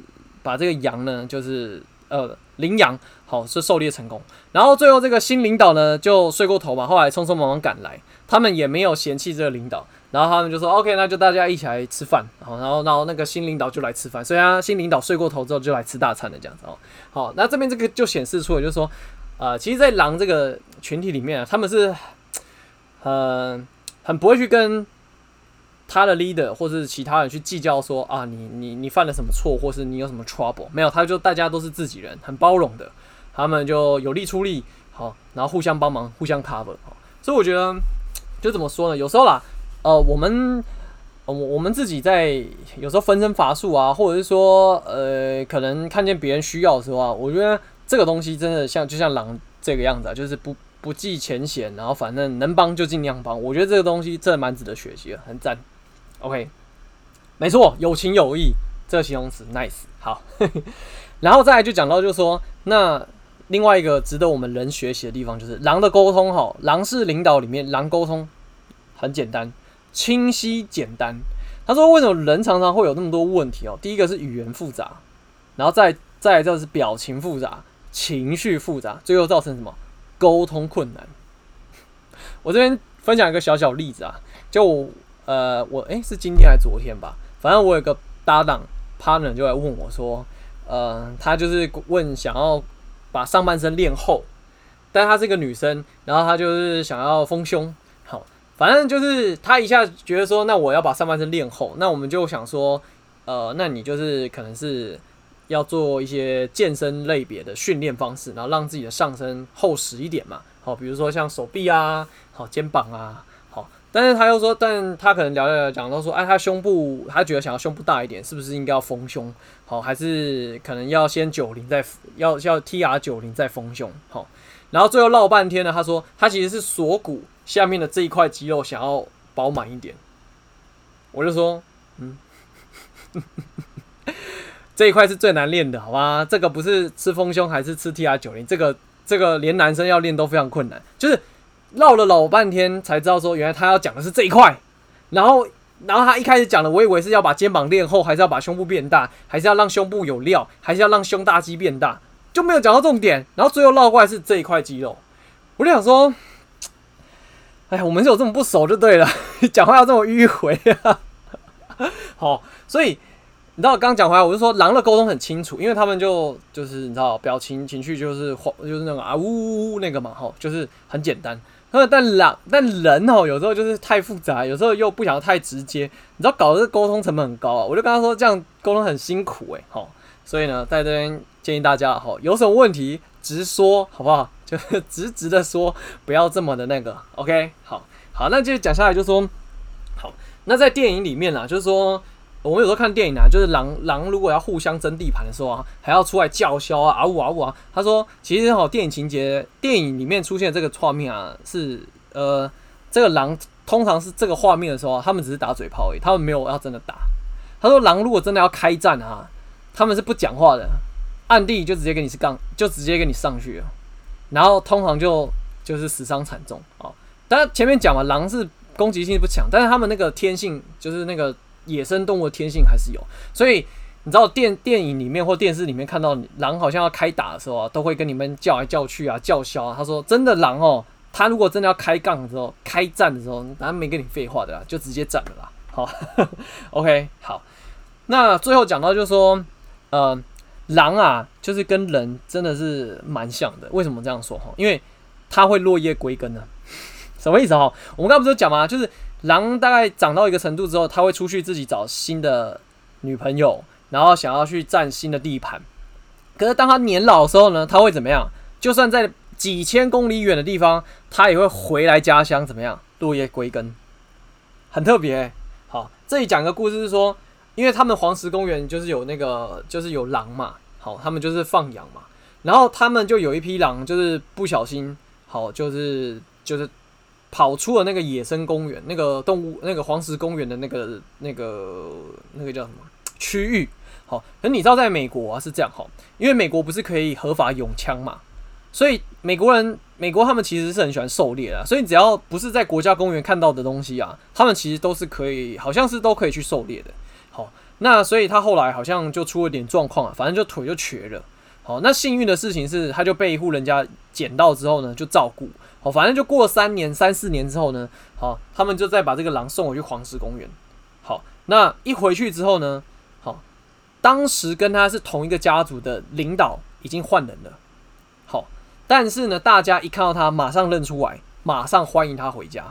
把这个羊呢，就是呃羚羊，好是狩猎成功，然后最后这个新领导呢就睡过头嘛，后来匆匆忙忙赶来，他们也没有嫌弃这个领导。然后他们就说：“OK，那就大家一起来吃饭。”好，然后，然后那个新领导就来吃饭。所以，他新领导睡过头之后就来吃大餐的这样子哦。好，那这边这个就显示出来，就是说，呃，其实，在狼这个群体里面啊，他们是，呃，很不会去跟他的 leader 或者是其他人去计较说啊，你你你犯了什么错，或是你有什么 trouble，没有，他就大家都是自己人，很包容的，他们就有力出力，好，然后互相帮忙，互相 cover。好，所以我觉得，就怎么说呢？有时候啦。呃，我们，我我们自己在有时候分身乏术啊，或者是说，呃，可能看见别人需要的时候啊，我觉得这个东西真的像就像狼这个样子啊，就是不不计前嫌，然后反正能帮就尽量帮。我觉得这个东西真的蛮值得学习的，很赞。OK，没错，有情有义，这形容词 nice。好，然后再来就讲到，就是说，那另外一个值得我们人学习的地方，就是狼的沟通。哈，狼是领导里面，狼沟通很简单。清晰简单。他说：“为什么人常常会有那么多问题哦？第一个是语言复杂，然后再再就是表情复杂、情绪复杂，最后造成什么？沟通困难。”我这边分享一个小小例子啊，就呃，我诶、是今天还是昨天吧？反正我有个搭档 partner 就来问我说：“呃，他就是问想要把上半身练厚，但她是一个女生，然后她就是想要丰胸。”好反正就是他一下觉得说，那我要把上半身练厚，那我们就想说，呃，那你就是可能是要做一些健身类别的训练方式，然后让自己的上身厚实一点嘛。好，比如说像手臂啊，好肩膀啊，但是他又说，但他可能聊聊讲到说，哎，他胸部，他觉得想要胸部大一点，是不是应该要丰胸？好，还是可能要先九零再要要 TR 九零再丰胸？好，然后最后绕半天呢，他说他其实是锁骨。下面的这一块肌肉想要饱满一点，我就说，嗯，这一块是最难练的，好吧？这个不是吃丰胸还是吃 TR 九零，这个这个连男生要练都非常困难。就是绕了老半天才知道说，原来他要讲的是这一块。然后，然后他一开始讲的，我以为是要把肩膀练厚，还是要把胸部变大，还是要让胸部有料，还是要让胸大肌变大，就没有讲到重点。然后最后绕过来是这一块肌肉，我就想说。哎呀，我们是有这么不熟就对了，讲话要这么迂回啊。好，所以你知道刚讲回来，我就说狼的沟通很清楚，因为他们就就是你知道表情情绪就是就是那个啊呜呜呜那个嘛，吼，就是很简单。但狼但人哦，有时候就是太复杂，有时候又不想太直接，你知道搞得这沟通成本很高啊。我就跟他说这样沟通很辛苦诶。好，所以呢，在这边建议大家哈，有什么问题直说好不好？就直直的说，不要这么的那个，OK，好，好，那就讲下来就说，好，那在电影里面啊，就是说，我们有时候看电影啊，就是狼狼如果要互相争地盘的时候啊，还要出来叫嚣啊，啊呜啊呜啊。他说，其实好，电影情节，电影里面出现这个画面啊，是呃，这个狼通常是这个画面的时候啊，他们只是打嘴炮而已，他们没有要真的打。他说，狼如果真的要开战啊，他们是不讲话的，暗地就直接给你是杠，就直接给你上去了。然后通常就就是死伤惨重啊！当然前面讲嘛，狼是攻击性不强，但是他们那个天性就是那个野生动物的天性还是有。所以你知道电电影里面或电视里面看到狼好像要开打的时候啊，都会跟你们叫来叫去啊，叫嚣啊。他说真的狼哦，他如果真的要开杠的时候，开战的时候，他没跟你废话的啦，就直接战了啦。好，OK，好。那最后讲到就是说，呃。狼啊，就是跟人真的是蛮像的。为什么这样说哈？因为它会落叶归根呢。什么意思哈？我们刚刚不是讲吗？就是狼大概长到一个程度之后，它会出去自己找新的女朋友，然后想要去占新的地盘。可是当它年老的时候呢，它会怎么样？就算在几千公里远的地方，它也会回来家乡，怎么样？落叶归根，很特别、好，这里讲个故事是说，因为他们黄石公园就是有那个，就是有狼嘛。好，他们就是放养嘛，然后他们就有一批狼，就是不小心，好，就是就是跑出了那个野生公园，那个动物，那个黄石公园的那个那个那个叫什么区域？好，可你知道，在美国啊是这样哈，因为美国不是可以合法用枪嘛，所以美国人，美国他们其实是很喜欢狩猎的，所以只要不是在国家公园看到的东西啊，他们其实都是可以，好像是都可以去狩猎的。好，那所以他后来好像就出了点状况啊，反正就腿就瘸了。好，那幸运的事情是，他就被一户人家捡到之后呢，就照顾。好，反正就过三年、三四年之后呢，好，他们就再把这个狼送回去黄石公园。好，那一回去之后呢，好，当时跟他是同一个家族的领导已经换人了。好，但是呢，大家一看到他，马上认出来，马上欢迎他回家。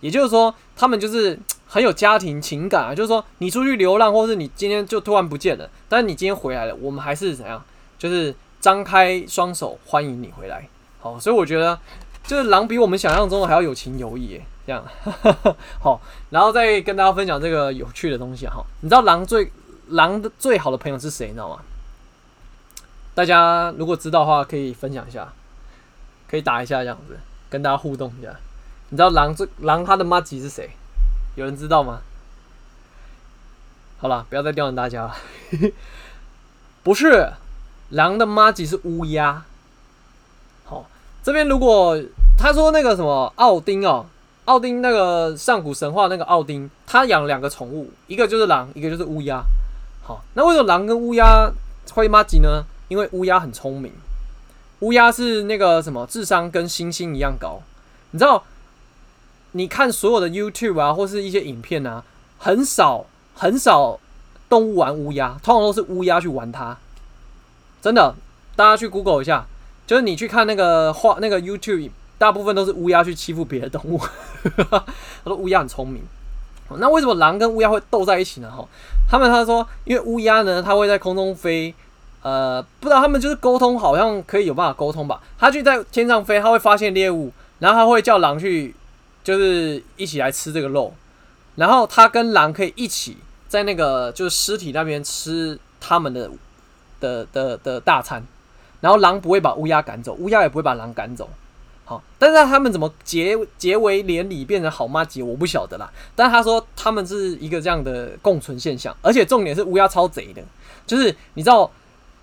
也就是说，他们就是很有家庭情感啊。就是说，你出去流浪，或是你今天就突然不见了，但是你今天回来了，我们还是怎样？就是张开双手欢迎你回来。好，所以我觉得，就是狼比我们想象中的还要有情有义。这样，好，然后再跟大家分享这个有趣的东西哈。你知道狼最狼的最好的朋友是谁？你知道吗？大家如果知道的话，可以分享一下，可以打一下这样子，跟大家互动一下。你知道狼最狼他的妈吉是谁？有人知道吗？好了，不要再刁难大家了。不是，狼的妈吉是乌鸦。这边如果他说那个什么奥丁哦，奥丁那个上古神话那个奥丁，他养两个宠物，一个就是狼，一个就是乌鸦。好，那为什么狼跟乌鸦会骂吉呢？因为乌鸦很聪明，乌鸦是那个什么智商跟猩猩一样高，你知道？你看所有的 YouTube 啊，或是一些影片啊，很少很少动物玩乌鸦，通常都是乌鸦去玩它。真的，大家去 Google 一下，就是你去看那个画那个 YouTube，大部分都是乌鸦去欺负别的动物。他说乌鸦很聪明。那为什么狼跟乌鸦会斗在一起呢？哈，他们他说，因为乌鸦呢，它会在空中飞，呃，不知道他们就是沟通，好像可以有办法沟通吧。它就在天上飞，它会发现猎物，然后它会叫狼去。就是一起来吃这个肉，然后他跟狼可以一起在那个就是尸体那边吃他们的的的的大餐，然后狼不会把乌鸦赶走，乌鸦也不会把狼赶走。好，但是他们怎么结结为连理变成好妈结，我不晓得啦。但他说他们是一个这样的共存现象，而且重点是乌鸦超贼的，就是你知道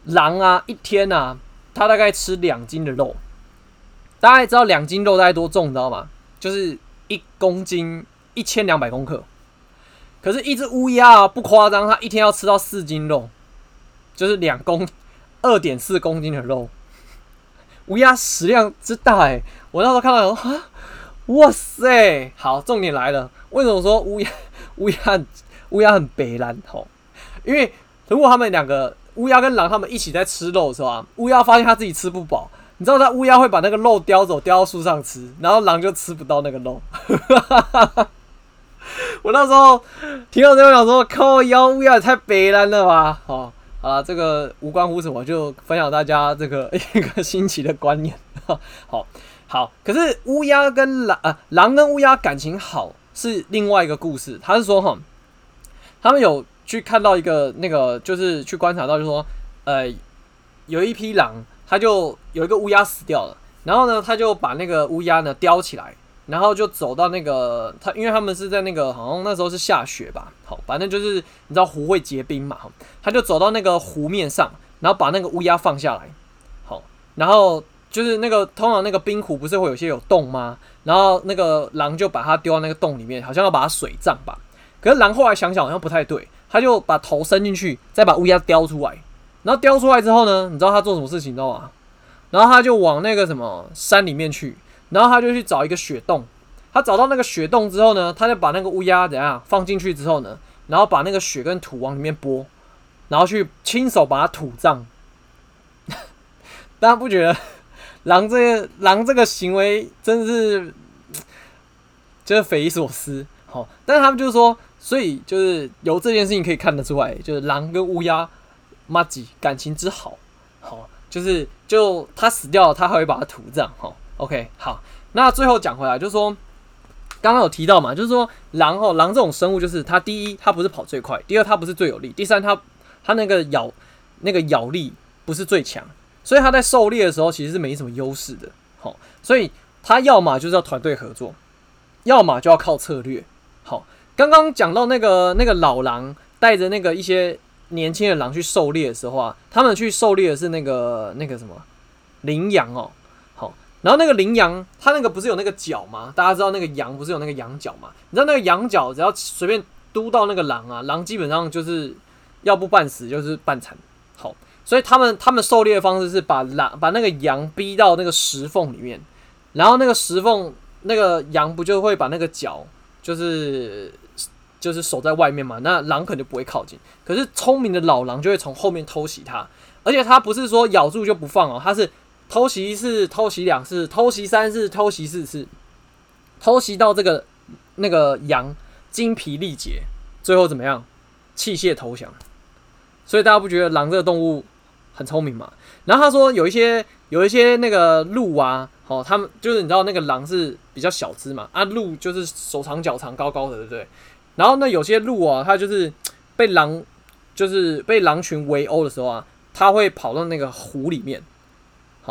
狼啊一天啊，它大概吃两斤的肉，大家知道两斤肉大概多重，你知道吗？就是。一公斤一千两百公克，可是，一只乌鸦，不夸张，它一天要吃到四斤肉，就是两公二点四公斤的肉。乌鸦食量之大哎、我那时候看到有，哇塞！好，重点来了，为什么说乌鸦 乌鸦乌鸦很北烂吼？因为如果他们两个乌鸦跟狼他们一起在吃肉是吧？乌鸦发现他自己吃不饱。你知道他乌鸦会把那个肉叼走，叼到树上吃，然后狼就吃不到那个肉。我那时候听到这个，想说靠腰，乌鸦也太北烂了吧？好，好了，这个无关乎什么，就分享大家这个一个新奇的观念。好好，可是乌鸦跟狼啊，狼跟乌鸦感情好是另外一个故事。他是说哈，他们有去看到一个那个，就是去观察到，就是说，呃，有一匹狼。他就有一个乌鸦死掉了，然后呢，他就把那个乌鸦呢叼起来，然后就走到那个他，因为他们是在那个好像那时候是下雪吧，好，反正就是你知道湖会结冰嘛，他就走到那个湖面上，然后把那个乌鸦放下来，好，然后就是那个通常那个冰湖不是会有些有洞吗？然后那个狼就把它丢到那个洞里面，好像要把它水葬吧。可是狼后来想想好像不太对，他就把头伸进去，再把乌鸦叼出来。然后叼出来之后呢，你知道他做什么事情，你知道吗？然后他就往那个什么山里面去，然后他就去找一个雪洞。他找到那个雪洞之后呢，他就把那个乌鸦怎样放进去之后呢，然后把那个雪跟土往里面拨，然后去亲手把它土葬。大家不觉得狼这个狼这个行为真是就是匪夷所思？好，但是他们就是说，所以就是由这件事情可以看得出来，就是狼跟乌鸦。麻吉感情之好，好，就是就他死掉了，他还会把它土葬。哈，OK，好，那最后讲回来，就是说刚刚有提到嘛，就是说狼哦，狼这种生物，就是它第一，它不是跑最快；第二，它不是最有力；第三，它它那个咬那个咬力不是最强，所以它在狩猎的时候其实是没什么优势的。好，所以它要么就是要团队合作，要么就要靠策略。好，刚刚讲到那个那个老狼带着那个一些。年轻的狼去狩猎的时候啊，他们去狩猎的是那个那个什么羚羊哦，然后那个羚羊，它那个不是有那个角吗？大家知道那个羊不是有那个羊角吗？你知道那个羊角只要随便嘟到那个狼啊，狼基本上就是要不半死就是半残。好，所以他们他们狩猎的方式是把狼把那个羊逼到那个石缝里面，然后那个石缝那个羊不就会把那个角就是。就是守在外面嘛，那狼可能就不会靠近。可是聪明的老狼就会从后面偷袭它，而且它不是说咬住就不放哦，它是偷袭一次、偷袭两次、偷袭三次、偷袭四次，偷袭到这个那个羊精疲力竭，最后怎么样？弃械投降。所以大家不觉得狼这个动物很聪明吗？然后他说有一些有一些那个鹿啊，哦，他们就是你知道那个狼是比较小只嘛，啊，鹿就是手长脚长高高的，对不对？然后呢，有些鹿啊，它就是 被狼，就是被狼群围殴的时候啊，它会跑到那个湖里面。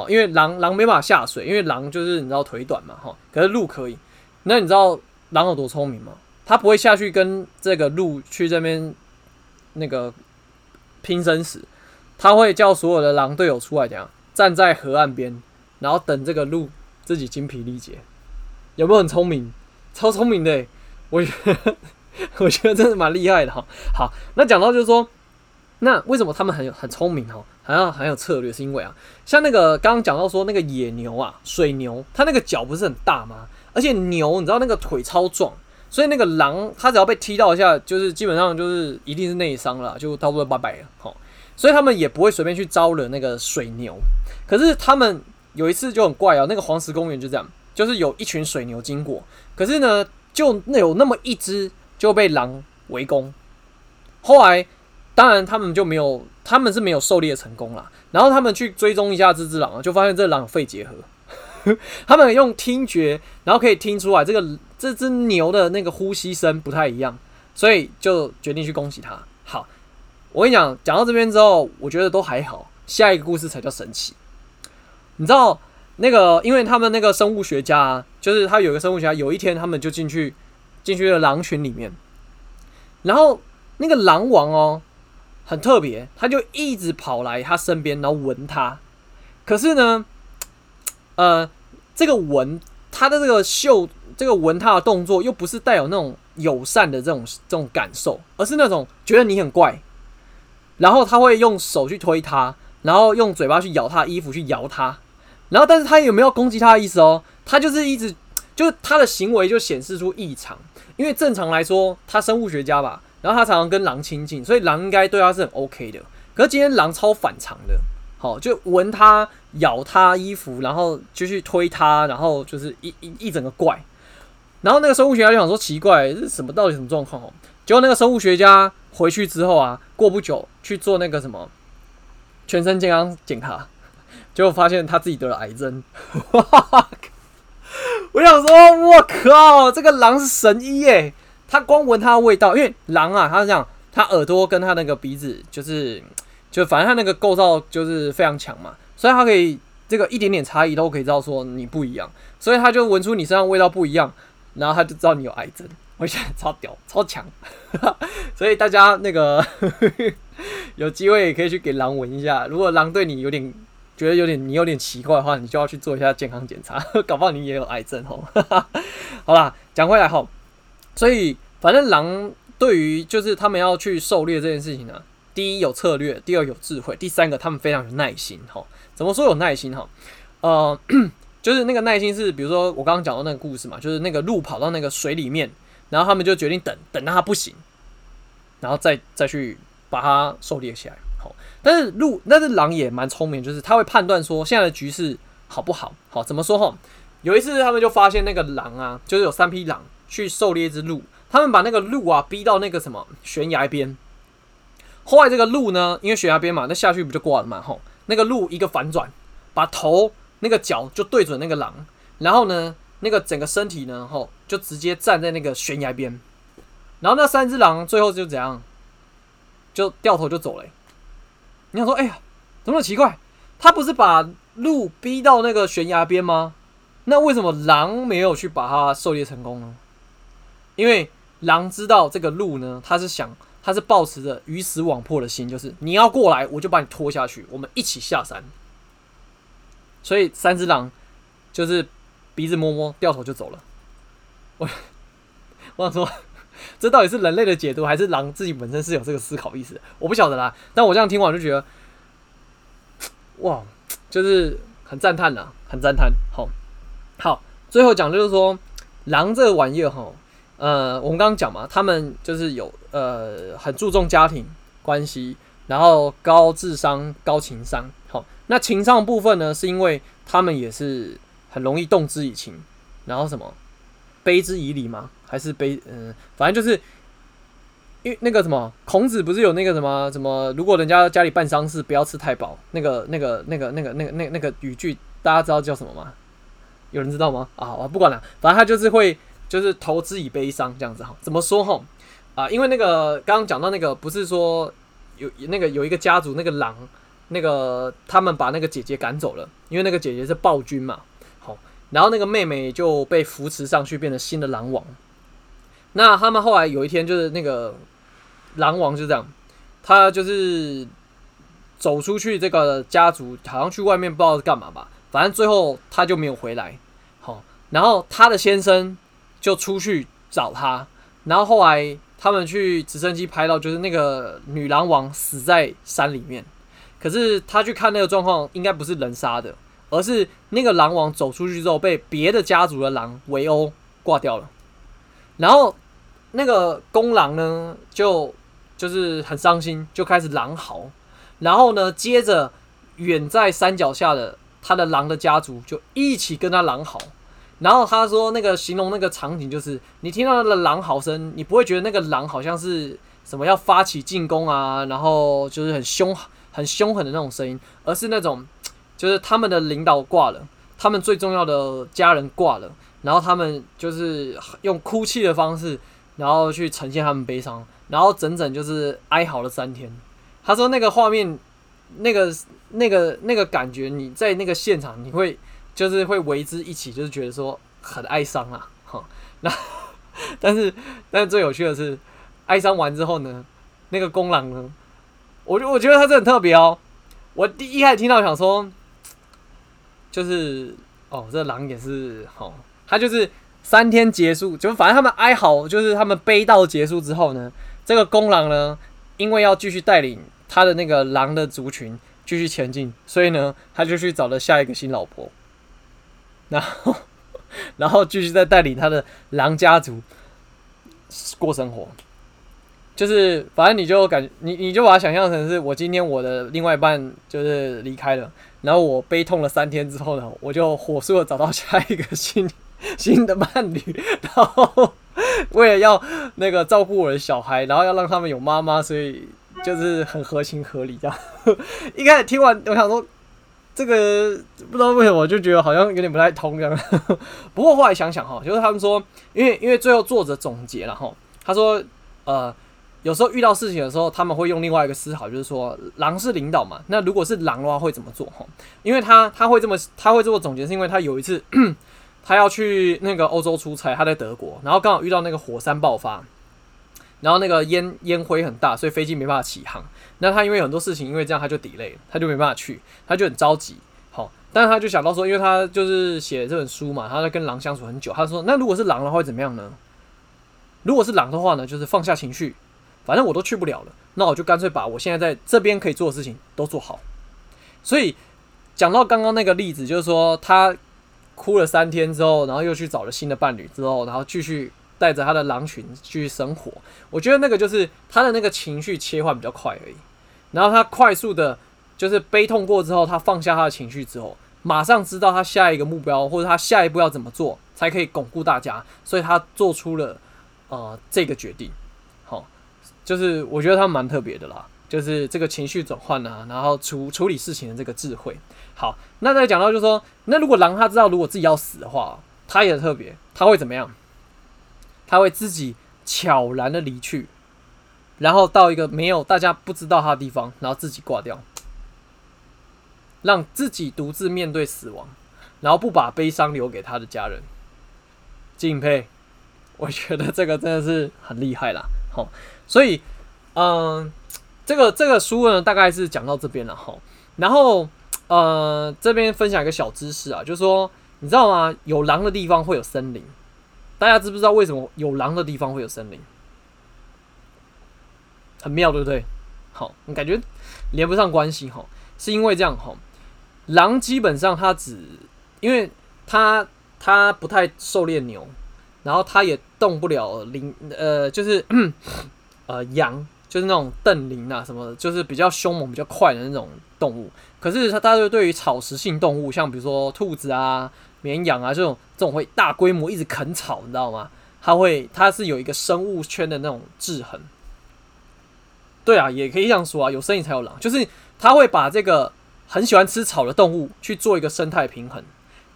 因为狼狼没办法下水，因为狼就是你知道腿短嘛，哈。可是鹿可以。那你知道狼有多聪明吗？它不会下去跟这个鹿去这边那个拼生死，它会叫所有的狼队友出来，讲站在河岸边，然后等这个鹿自己精疲力竭。有没有很聪明？超聪明的，我觉得。我觉得真的蛮厉害的哈。好，那讲到就是说，那为什么他们很很聪明哈，还要很有策略？是因为啊，像那个刚刚讲到说那个野牛啊，水牛，它那个脚不是很大吗？而且牛，你知道那个腿超壮，所以那个狼它只要被踢到一下，就是基本上就是一定是内伤了，就差不多拜拜了。好，所以他们也不会随便去招惹那个水牛。可是他们有一次就很怪哦，那个黄石公园就这样，就是有一群水牛经过，可是呢，就那有那么一只。就被狼围攻，后来当然他们就没有，他们是没有狩猎成功啦。然后他们去追踪一下这只狼，就发现这狼有肺结核。他们用听觉，然后可以听出来这个这只牛的那个呼吸声不太一样，所以就决定去恭喜他。好，我跟你讲，讲到这边之后，我觉得都还好，下一个故事才叫神奇。你知道那个，因为他们那个生物学家，就是他有一个生物学家，有一天他们就进去。进去了狼群里面，然后那个狼王哦，很特别，他就一直跑来他身边，然后闻他。可是呢，呃，这个闻他的这个嗅，这个闻他的动作，又不是带有那种友善的这种这种感受，而是那种觉得你很怪。然后他会用手去推他，然后用嘴巴去咬他衣服，去摇他。然后，但是他有没有攻击他的意思哦？他就是一直，就是他的行为就显示出异常。因为正常来说，他生物学家吧，然后他常常跟狼亲近，所以狼应该对他是很 OK 的。可是今天狼超反常的，好，就闻他、咬他衣服，然后就去推他，然后就是一一一整个怪。然后那个生物学家就想说奇怪，这是什么？到底什么状况？哦，结果那个生物学家回去之后啊，过不久去做那个什么全身健康检查，结果发现他自己得了癌症。我想说，我靠，这个狼是神医耶！他光闻它的味道，因为狼啊，它是这样，它耳朵跟它那个鼻子，就是，就反正它那个构造就是非常强嘛，所以它可以这个一点点差异都可以知道说你不一样，所以它就闻出你身上味道不一样，然后它就知道你有癌症。我觉得超屌，超强，所以大家那个 有机会也可以去给狼闻一下，如果狼对你有点。觉得有点你有点奇怪的话，你就要去做一下健康检查，搞不好你也有癌症哦。好啦，讲回来哈，所以反正狼对于就是他们要去狩猎这件事情呢，第一有策略，第二有智慧，第三个他们非常有耐心哈。怎么说有耐心哈？呃，就是那个耐心是，比如说我刚刚讲到那个故事嘛，就是那个鹿跑到那个水里面，然后他们就决定等等到它不行，然后再再去把它狩猎起来。好，但是鹿，但是狼也蛮聪明，就是他会判断说现在的局势好不好。好，怎么说哈？有一次他们就发现那个狼啊，就是有三匹狼去狩猎一只鹿，他们把那个鹿啊逼到那个什么悬崖边。后来这个鹿呢，因为悬崖边嘛，那下去不就挂了嘛？吼，那个鹿一个反转，把头那个角就对准那个狼，然后呢，那个整个身体呢，吼，就直接站在那个悬崖边，然后那三只狼最后就怎样，就掉头就走了、你想说，哎呀，怎么那么奇怪？他不是把鹿逼到那个悬崖边吗？那为什么狼没有去把它狩猎成功呢？因为狼知道这个鹿呢，他是想。他是抱持着鱼死网破的心，就是你要过来，我就把你拖下去，我们一起下山。所以三只狼就是鼻子摸摸，掉头就走了。我 我想说，这到底是人类的解读，还是狼自己本身是有这个思考意识？我不晓得啦。但我这样听完就觉得，哇，就是很赞叹呐，很赞叹。好，好，最后讲就是说，狼这个玩意儿哈。呃，我们刚刚讲嘛，他们就是有呃很注重家庭关系，然后高智商、高情商。好，那情商部分呢，是因为他们也是很容易动之以情，然后什么悲之以礼吗？还是悲？嗯、反正就是因为那个什么，孔子不是有那个什么什么，如果人家家里办丧事，不要吃太饱，那个那个那个那个那个那那个语句，大家知道叫什么吗？有人知道吗？啊，我不管了，反正他就是会。就是投资以悲伤这样子哈，怎么说哈？啊，因为那个刚刚讲到那个，不是说有那个有一个家族那个狼，那个他们把那个姐姐赶走了，因为那个姐姐是暴君嘛，好，然后那个妹妹就被扶持上去，变成新的狼王。那他们后来有一天，就是那个狼王就这样，他就是走出去这个家族，好像去外面不知道是干嘛吧，反正最后他就没有回来。好，然后他的先生。就出去找他，然后后来他们去直升机拍到，就是那个女狼王死在山里面。可是他去看那个状况，应该不是人杀的，而是那个狼王走出去之后被别的家族的狼围殴挂掉了。然后那个公狼呢，就就是很伤心，就开始狼嚎。然后呢，接着远在山脚下的他的狼的家族就一起跟他狼嚎。然后他说，那个形容那个场景就是，你听到那个狼嚎声，你不会觉得那个狼好像是什么要发起进攻啊，然后就是很凶、很凶狠的那种声音，而是那种，就是他们的领导挂了，他们最重要的家人挂了，然后他们就是用哭泣的方式，然后去呈现他们悲伤，然后整整就是哀嚎了三天。他说那个画面，那个、那个、那个感觉，你在那个现场你会。就是会为之一起，就是觉得说很哀伤啊，哈。那 但是但是最有趣的是，哀伤完之后呢，那个公狼呢，我就我觉得他这很特别哦。我第一开始听到想说，就是哦，这狼也是哦，他就是三天结束，就反正他们哀嚎，就是他们悲悼结束之后呢，这个公狼呢，因为要继续带领他的那个狼的族群继续前进，所以呢，他就去找了下一个新老婆。然后，然后继续再带领他的狼家族过生活，就是反正你就感觉你你就把它想象成是我今天我的另外一半就是离开了，然后我悲痛了三天之后呢，我就火速的找到下一个新 新的伴侣，然后为了要那个照顾我的小孩，然后要让他们有妈妈，所以就是很合情合理这样。一开始听完，我想说。这个不知道为什么，我就觉得好像有点不太通这样。不过后来想想哈，就是他们说，因为因为最后作者总结了哈，他说，呃，有时候遇到事情的时候，他们会用另外一个思考，就是说，狼是领导嘛，那如果是狼的话会怎么做哈？因为他他会这么他会这么总结，是因为他有一次 他要去那个欧洲出差，他在德国，然后刚好遇到那个火山爆发。然后那个烟烟灰很大，所以飞机没办法起航。那他因为很多事情，因为这样他就 delay 了，他就没办法去，他就很着急。好，但是他就想到说，因为他就是写这本书嘛，他在跟狼相处很久。他说，那如果是狼的话会怎么样呢？如果是狼的话呢，就是放下情绪，反正我都去不了了，那我就干脆把我现在在这边可以做的事情都做好。所以讲到刚刚那个例子，就是说他哭了三天之后，然后又去找了新的伴侣之后，然后继续。带着他的狼群去生活，我觉得那个就是他的那个情绪切换比较快而已。然后他快速的，就是悲痛过之后，他放下他的情绪之后，马上知道他下一个目标或者他下一步要怎么做才可以巩固大家，所以他做出了呃这个决定。好，就是我觉得他蛮特别的啦。就是这个情绪转换啊，然后处处理事情的这个智慧。好，那再讲到就是说，那如果狼他知道如果自己要死的话，他也特别，他会怎么样？他会自己悄然的离去，然后到一个没有大家不知道他的地方，然后自己挂掉，让自己独自面对死亡，然后不把悲伤留给他的家人。敬佩，我觉得这个真的是很厉害啦。好，所以，嗯，这个这个书呢，大概是讲到这边了哈。然后，呃，这边分享一个小知识啊，就是说，你知道吗？有狼的地方会有森林。大家知不知道为什么有狼的地方会有森林？很妙，对不对？好，你感觉连不上关系哈，是因为这样哈。狼基本上它只，因为它它不太狩猎牛，然后它也动不了羚，呃，就是呃羊，就是那种瞪羚啊什么的，就是比较凶猛、比较快的那种动物。可是它大家对于草食性动物，像比如说兔子啊。绵羊啊，这种这种会大规模一直啃草，你知道吗？它会，它是有一个生物圈的那种制衡。对啊，也可以这样说啊，有森林才有狼，就是它会把这个很喜欢吃草的动物去做一个生态平衡，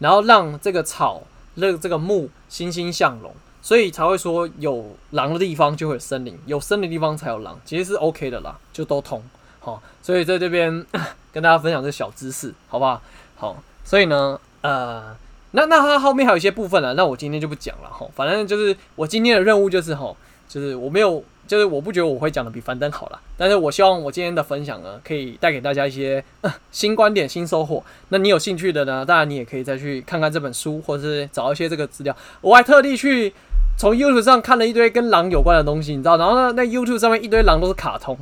然后让这个草、这个这个木欣欣向荣，所以才会说有狼的地方就会有森林，有森林的地方才有狼，其实是 OK 的啦，就都通。好，所以在这边 跟大家分享这小知识，好不好？好，所以呢，呃。那那它后面还有一些部分呢，那我今天就不讲了哈。反正就是我今天的任务就是哈，就是我没有，就是我不觉得我会讲的比樊登好了。但是我希望我今天的分享呢，可以带给大家一些、新观点、新收获。那你有兴趣的呢，当然你也可以再去看看这本书，或者是找一些这个资料。我还特地去从 YouTube 上看了一堆跟狼有关的东西，你知道？然后呢，那 YouTube 上面一堆狼都是卡通，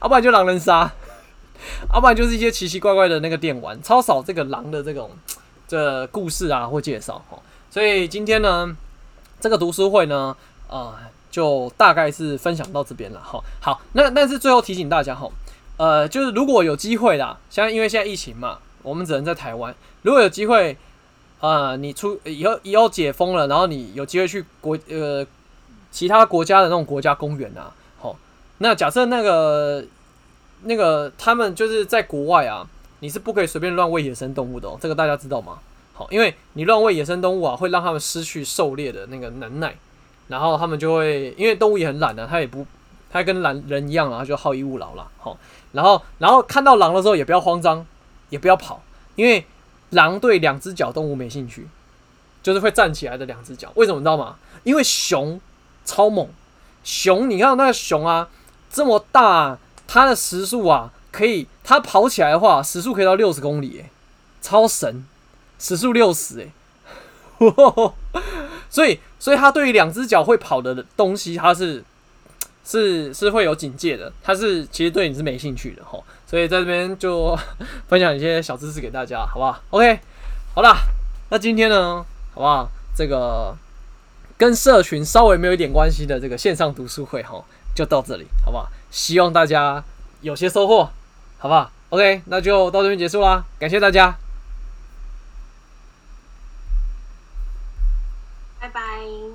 要 不然就狼人杀，要不然就是一些奇奇怪怪的那个电玩，超少这个狼的这种。这故事啊，或介绍哈，所以今天呢，这个读书会呢，呃，就大概是分享到这边了哈。好，那但是最后提醒大家哈，呃，就是如果有机会啦，像因为现在疫情嘛，我们只能在台湾。如果有机会，呃，你出以后以后解封了，然后你有机会去国呃其他国家的那种国家公园啊，好，那假设那个那个他们就是在国外啊。你是不可以随便乱喂野生动物的哦，这个大家知道吗？好，因为你乱喂野生动物啊，会让他们失去狩猎的那个能耐，然后他们就会，因为动物也很懒的，它也不，它跟懒人一样啊，就好逸恶劳了。好，然后，然后看到狼的时候也不要慌张，也不要跑，因为狼对两只脚动物没兴趣，就是会站起来的两只脚。为什么你知道吗？因为熊超猛，熊你看那个熊啊，这么大，它的时速啊。可以，它跑起来的话，时速可以到六十公里，哎，超神，时速六十，哎，所以，所以它对于两只脚会跑的东西，它是是是会有警戒的，它是其实对你是没兴趣的哈，所以在这边就分享一些小知识给大家，好不好？OK，好啦，那今天呢，好不好？这个跟社群稍微没有一点关系的这个线上读书会哈，就到这里，好不好？希望大家有些收获。好不好？OK，那就到这边结束啦，感谢大家，拜拜，